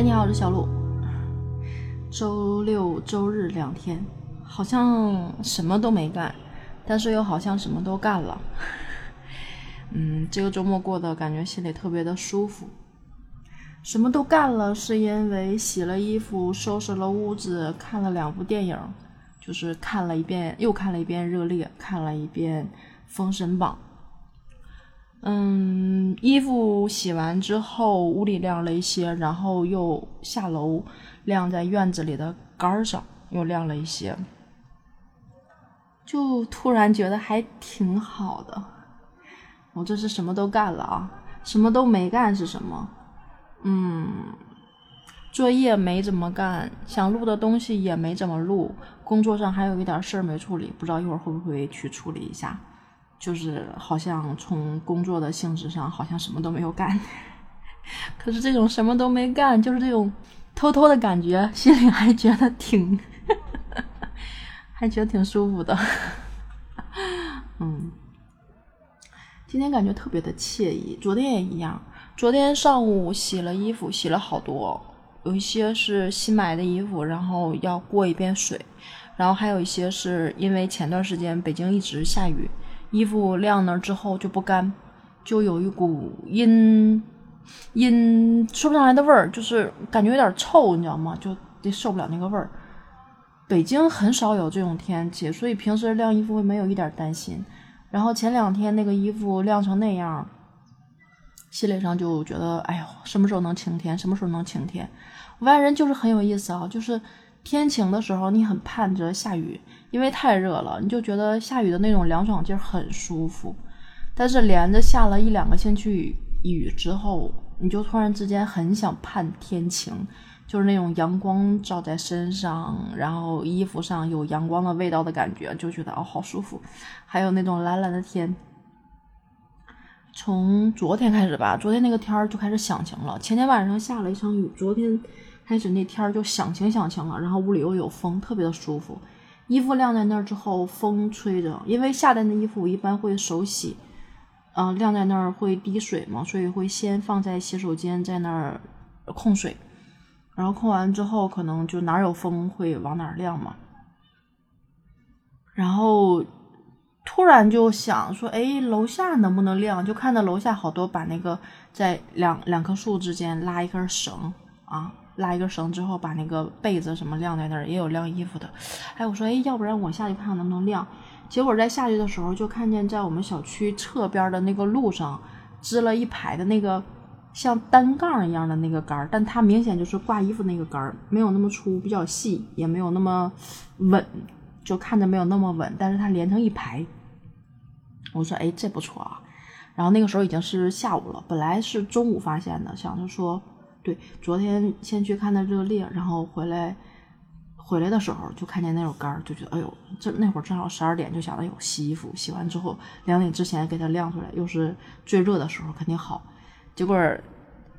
嗨，你好，我是小鹿。周六、周日两天，好像什么都没干，但是又好像什么都干了。嗯，这个周末过得感觉心里特别的舒服。什么都干了，是因为洗了衣服、收拾了屋子、看了两部电影，就是看了一遍又看了一遍《热烈》，看了一遍《封神榜》。嗯，衣服洗完之后，屋里晾了一些，然后又下楼晾在院子里的杆上，又晾了一些，就突然觉得还挺好的。我这是什么都干了啊，什么都没干是什么？嗯，作业没怎么干，想录的东西也没怎么录，工作上还有一点事儿没处理，不知道一会儿会不会去处理一下。就是好像从工作的性质上，好像什么都没有干。可是这种什么都没干，就是这种偷偷的感觉，心里还觉得挺，还觉得挺舒服的。嗯，今天感觉特别的惬意，昨天也一样。昨天上午洗了衣服，洗了好多，有一些是新买的衣服，然后要过一遍水，然后还有一些是因为前段时间北京一直下雨。衣服晾那之后就不干，就有一股阴阴说不上来的味儿，就是感觉有点臭，你知道吗？就得受不了那个味儿。北京很少有这种天气，所以平时晾衣服会没有一点担心。然后前两天那个衣服晾成那样，心理上就觉得，哎呦，什么时候能晴天？什么时候能晴天？我发现人就是很有意思啊，就是天晴的时候，你很盼着下雨。因为太热了，你就觉得下雨的那种凉爽劲儿很舒服，但是连着下了一两个星期雨之后，你就突然之间很想盼天晴，就是那种阳光照在身上，然后衣服上有阳光的味道的感觉，就觉得哦好舒服。还有那种蓝蓝的天，从昨天开始吧，昨天那个天儿就开始响晴了。前天晚上下了一场雨，昨天开始那天儿就响晴响晴了，然后屋里又有风，特别的舒服。衣服晾在那儿之后，风吹着，因为夏天的衣服我一般会手洗，嗯，晾在那儿会滴水嘛，所以会先放在洗手间，在那儿控水，然后控完之后，可能就哪有风会往哪儿晾嘛。然后突然就想说，哎，楼下能不能晾？就看到楼下好多把那个在两两棵树之间拉一根绳啊。拉一根绳之后，把那个被子什么晾在那儿，也有晾衣服的。哎，我说，哎，要不然我下去看看能不能晾。结果在下去的时候，就看见在我们小区侧边的那个路上，支了一排的那个像单杠一样的那个杆儿，但它明显就是挂衣服那个杆儿，没有那么粗，比较细，也没有那么稳，就看着没有那么稳。但是它连成一排，我说，哎，这不错啊。然后那个时候已经是下午了，本来是中午发现的，想着说。对，昨天先去看的热烈，然后回来，回来的时候就看见那种杆儿，就觉得哎呦，这那会儿正好十二点，就想着有洗衣服，洗完之后两点之前给它晾出来，又是最热的时候，肯定好。结果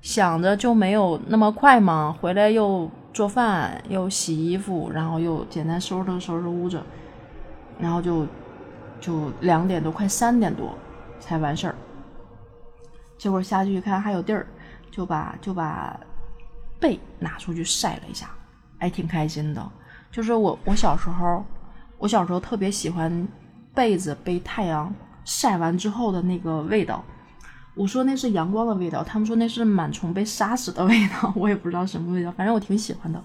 想着就没有那么快嘛，回来又做饭，又洗衣服，然后又简单收拾收拾屋子，然后就就两点多，快三点多才完事儿。结果下去一看还有地儿。就把就把被拿出去晒了一下，还挺开心的。就是我我小时候，我小时候特别喜欢被子被太阳晒完之后的那个味道。我说那是阳光的味道，他们说那是螨虫被杀死的味道，我也不知道什么味道，反正我挺喜欢的。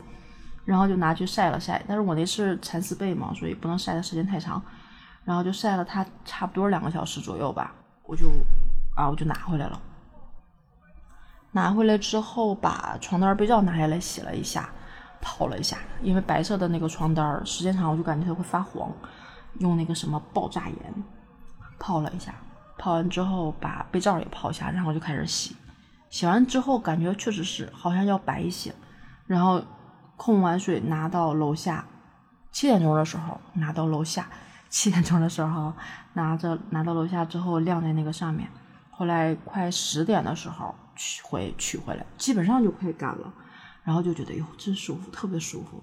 然后就拿去晒了晒，但是我那是蚕丝被嘛，所以不能晒的时间太长。然后就晒了它差不多两个小时左右吧，我就啊我就拿回来了。拿回来之后，把床单被罩拿下来洗了一下，泡了一下，因为白色的那个床单时间长我就感觉它会发黄，用那个什么爆炸盐泡了一下，泡完之后把被罩也泡一下，然后就开始洗。洗完之后感觉确实是好像要白一些，然后控完水拿到楼下，七点钟的时候拿到楼下，七点钟的时候拿着拿到楼下之后晾在那个上面，后来快十点的时候。取回取回来，基本上就快干了，然后就觉得哟，真舒服，特别舒服。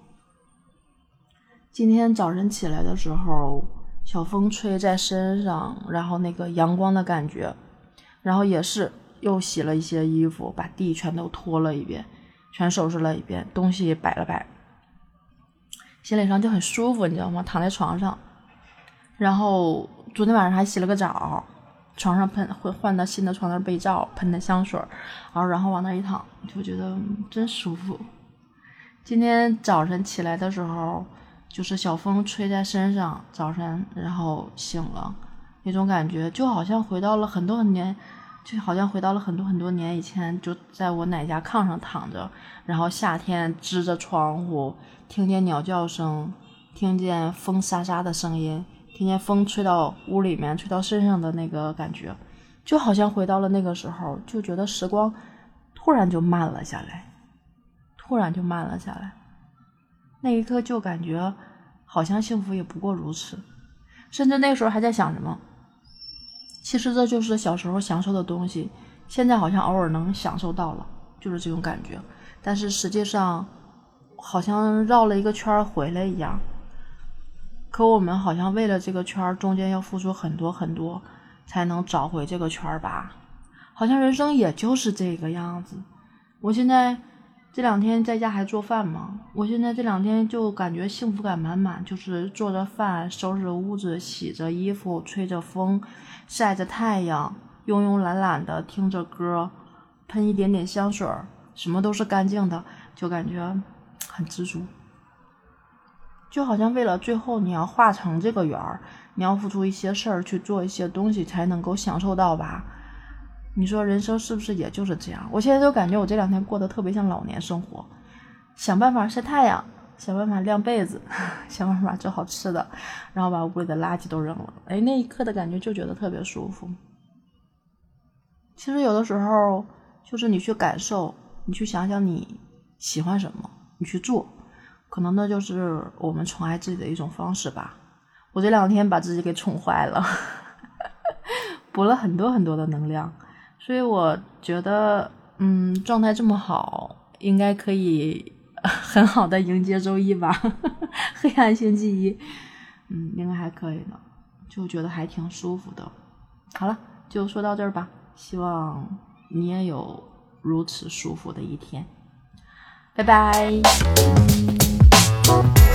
今天早晨起来的时候，小风吹在身上，然后那个阳光的感觉，然后也是又洗了一些衣服，把地全都拖了一遍，全收拾了一遍，东西也摆了摆，心理上就很舒服，你知道吗？躺在床上，然后昨天晚上还洗了个澡，床上喷换换的新的床单被罩，喷的香水，然后然后往那一躺，就觉得真舒服。今天早晨起来的时候，就是小风吹在身上，早晨然后醒了，那种感觉就好像回到了很多很年。就好像回到了很多很多年以前，就在我奶家炕上躺着，然后夏天支着窗户，听见鸟叫声，听见风沙沙的声音，听见风吹到屋里面，吹到身上的那个感觉，就好像回到了那个时候，就觉得时光突然就慢了下来，突然就慢了下来，那一刻就感觉好像幸福也不过如此，甚至那时候还在想什么。其实这就是小时候享受的东西，现在好像偶尔能享受到了，就是这种感觉。但是实际上，好像绕了一个圈回来一样。可我们好像为了这个圈儿中间要付出很多很多，才能找回这个圈儿吧？好像人生也就是这个样子。我现在这两天在家还做饭嘛，我现在这两天就感觉幸福感满满，就是做着饭、收拾屋子、洗着衣服、吹着风。晒着太阳，慵慵懒懒的听着歌，喷一点点香水什么都是干净的，就感觉很知足。就好像为了最后你要画成这个圆儿，你要付出一些事儿去做一些东西才能够享受到吧？你说人生是不是也就是这样？我现在就感觉我这两天过得特别像老年生活，想办法晒太阳。想办法晾被子，想办法做好吃的，然后把屋里的垃圾都扔了。哎，那一刻的感觉就觉得特别舒服。其实有的时候，就是你去感受，你去想想你喜欢什么，你去做，可能那就是我们宠爱自己的一种方式吧。我这两天把自己给宠坏了，补了很多很多的能量，所以我觉得，嗯，状态这么好，应该可以。很好的迎接周一吧，黑暗星期一，嗯，应该还可以的，就觉得还挺舒服的。好了，就说到这儿吧，希望你也有如此舒服的一天，拜拜。Thank